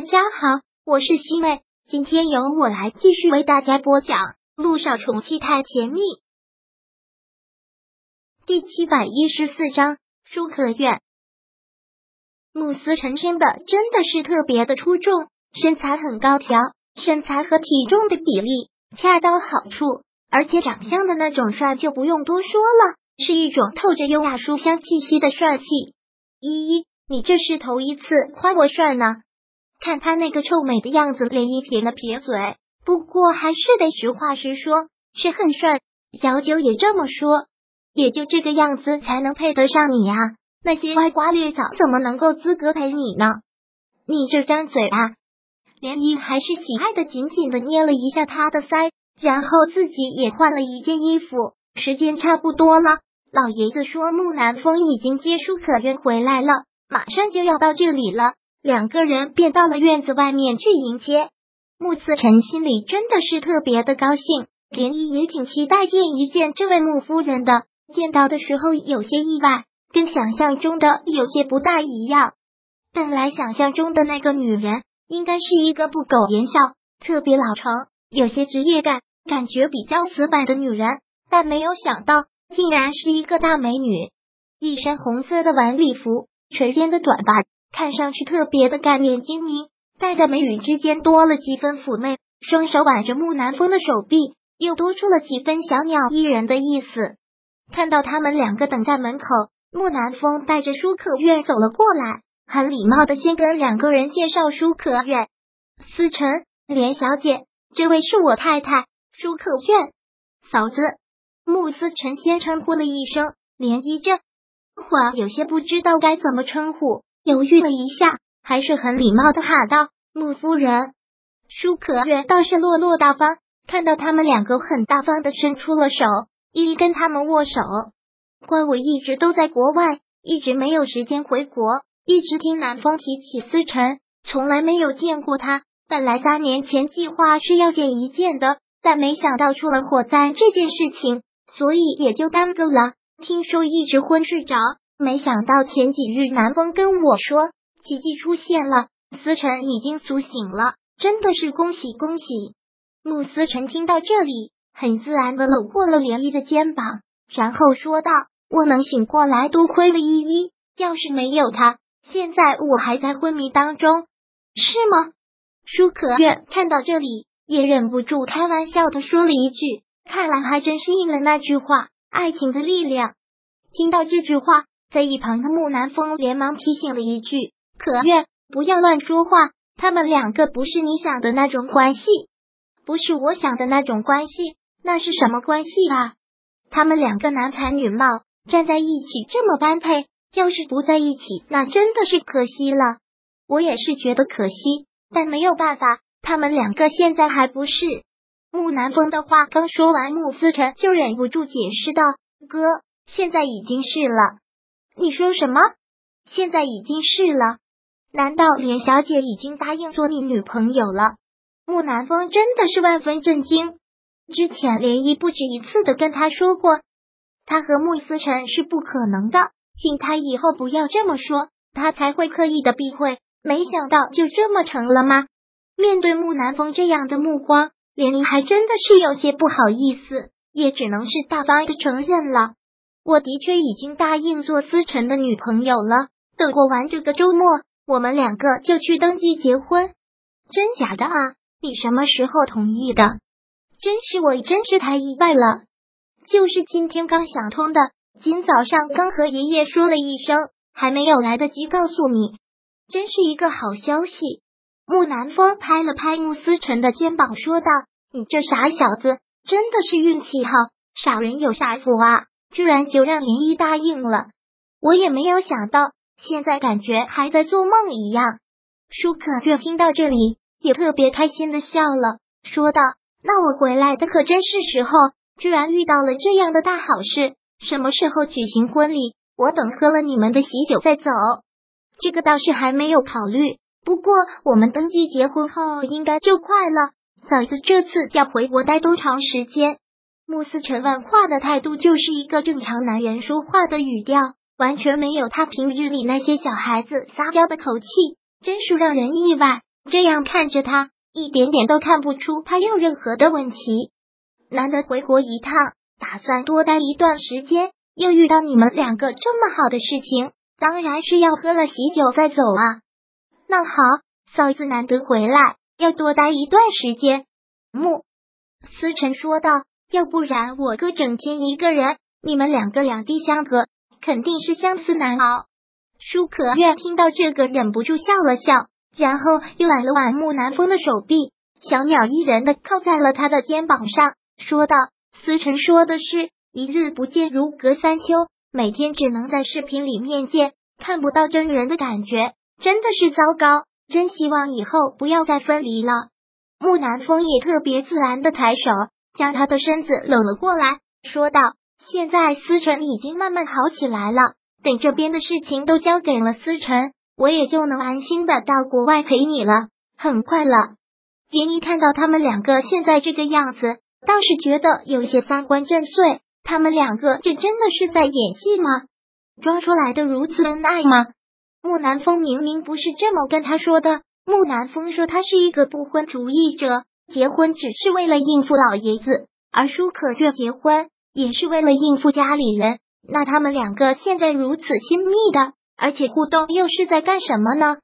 大家好，我是西妹，今天由我来继续为大家播讲《路上宠妻太甜蜜》第七百一十四章。舒可愿，慕斯成天的真的是特别的出众，身材很高挑，身材和体重的比例恰到好处，而且长相的那种帅就不用多说了，是一种透着优雅书香气息的帅气。依依，你这是头一次夸我帅呢？看他那个臭美的样子，连一撇了撇嘴，不过还是得实话实说，是很帅。小九也这么说，也就这个样子才能配得上你啊！那些歪瓜裂枣怎么能够资格陪你呢？你这张嘴啊！连漪还是喜爱的紧紧的捏了一下他的腮，然后自己也换了一件衣服。时间差不多了，老爷子说木南风已经接舒可愿回来了，马上就要到这里了。两个人便到了院子外面去迎接。穆思辰心里真的是特别的高兴，连依也挺期待见一见这位穆夫人的。见到的时候有些意外，跟想象中的有些不大一样。本来想象中的那个女人应该是一个不苟言笑、特别老成、有些职业感、感觉比较死板的女人，但没有想到竟然是一个大美女，一身红色的晚礼服，垂肩的短发。看上去特别的干练精明，在眉宇之间多了几分妩媚，双手挽着木南风的手臂，又多出了几分小鸟依人的意思。看到他们两个等在门口，木南风带着舒可愿走了过来，很礼貌的先跟两个人介绍舒可愿：“思辰，连小姐，这位是我太太舒可愿，嫂子。”穆思辰先称呼了一声，连依着，话有些不知道该怎么称呼。犹豫了一下，还是很礼貌的喊道：“穆夫人。”舒可愿倒是落落大方，看到他们两个，很大方的伸出了手，一一跟他们握手。怪我一直都在国外，一直没有时间回国，一直听南风提起思辰，从来没有见过他。本来三年前计划是要见一见的，但没想到出了火灾这件事情，所以也就耽搁了。听说一直昏睡着。没想到前几日南风跟我说奇迹出现了，思辰已经苏醒了，真的是恭喜恭喜！慕思辰听到这里，很自然的搂过了涟漪的肩膀，然后说道：“我能醒过来，多亏了依依，要是没有他，现在我还在昏迷当中，是吗？”舒可愿看到这里，也忍不住开玩笑的说了一句：“看来还真是应了那句话，爱情的力量。”听到这句话。在一旁的木南风连忙提醒了一句：“可愿不要乱说话，他们两个不是你想的那种关系，不是我想的那种关系，那是什么关系啊？他们两个男才女貌，站在一起这么般配，要是不在一起，那真的是可惜了。我也是觉得可惜，但没有办法，他们两个现在还不是。”木南风的话刚说完，穆思辰就忍不住解释道：“哥，现在已经是了。”你说什么？现在已经是了？难道连小姐已经答应做你女朋友了？木南风真的是万分震惊。之前涟漪不止一次的跟他说过，他和穆思辰是不可能的，请他以后不要这么说，他才会刻意的避讳。没想到就这么成了吗？面对木南风这样的目光，涟漪还真的是有些不好意思，也只能是大方的承认了。我的确已经答应做思辰的女朋友了。等过完这个周末，我们两个就去登记结婚。真假的啊？你什么时候同意的？真是我真是太意外了。就是今天刚想通的，今早上刚和爷爷说了一声，还没有来得及告诉你。真是一个好消息。木南风拍了拍穆思辰的肩膀，说道：“你这傻小子，真的是运气好，傻人有傻福啊。”居然就让林一答应了，我也没有想到，现在感觉还在做梦一样。舒可月听到这里，也特别开心的笑了，说道：“那我回来的可真是时候，居然遇到了这样的大好事。什么时候举行婚礼？我等喝了你们的喜酒再走。这个倒是还没有考虑，不过我们登记结婚后应该就快了。嫂子这次要回国待多长时间？”穆斯辰问话的态度就是一个正常男人说话的语调，完全没有他平日里那些小孩子撒娇的口气，真是让人意外。这样看着他，一点点都看不出他有任何的问题。难得回国一趟，打算多待一段时间，又遇到你们两个这么好的事情，当然是要喝了喜酒再走啊。那好，嫂子难得回来，要多待一段时间。穆思辰说道：“要不然我哥整天一个人，你们两个两地相隔，肯定是相思难熬。”舒可愿听到这个，忍不住笑了笑，然后又揽了挽木南风的手臂，小鸟依人的靠在了他的肩膀上。说道：“思辰说的是，一日不见如隔三秋，每天只能在视频里面见，看不到真人的感觉，真的是糟糕。真希望以后不要再分离了。”木南风也特别自然的抬手，将他的身子搂了过来，说道：“现在思辰已经慢慢好起来了，等这边的事情都交给了思辰，我也就能安心的到国外陪你了。很快了。”林一看到他们两个现在这个样子。倒是觉得有些三观震碎，他们两个这真的是在演戏吗？装出来的如此恩爱吗？木南风明明不是这么跟他说的。木南风说他是一个不婚主义者，结婚只是为了应付老爷子，而舒可月结婚也是为了应付家里人。那他们两个现在如此亲密的，而且互动又是在干什么呢？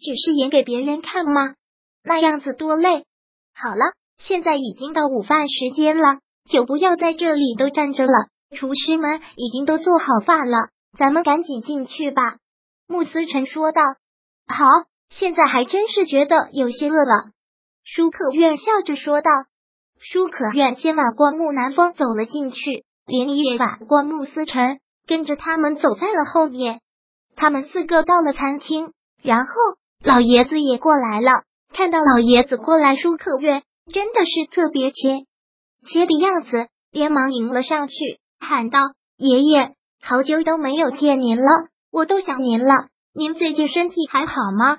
只是演给别人看吗？那样子多累。好了。现在已经到午饭时间了，就不要在这里都站着了。厨师们已经都做好饭了，咱们赶紧进去吧。”穆思辰说道。“好，现在还真是觉得有些饿了。”舒可愿笑着说道。舒可愿先挽过木南风走了进去，连依也挽过穆思辰，跟着他们走在了后面。他们四个到了餐厅，然后老爷子也过来了。看到老爷子过来，舒可愿。真的是特别切切的样子，连忙迎了上去，喊道：“爷爷，好久都没有见您了，我都想您了。您最近身体还好吗？”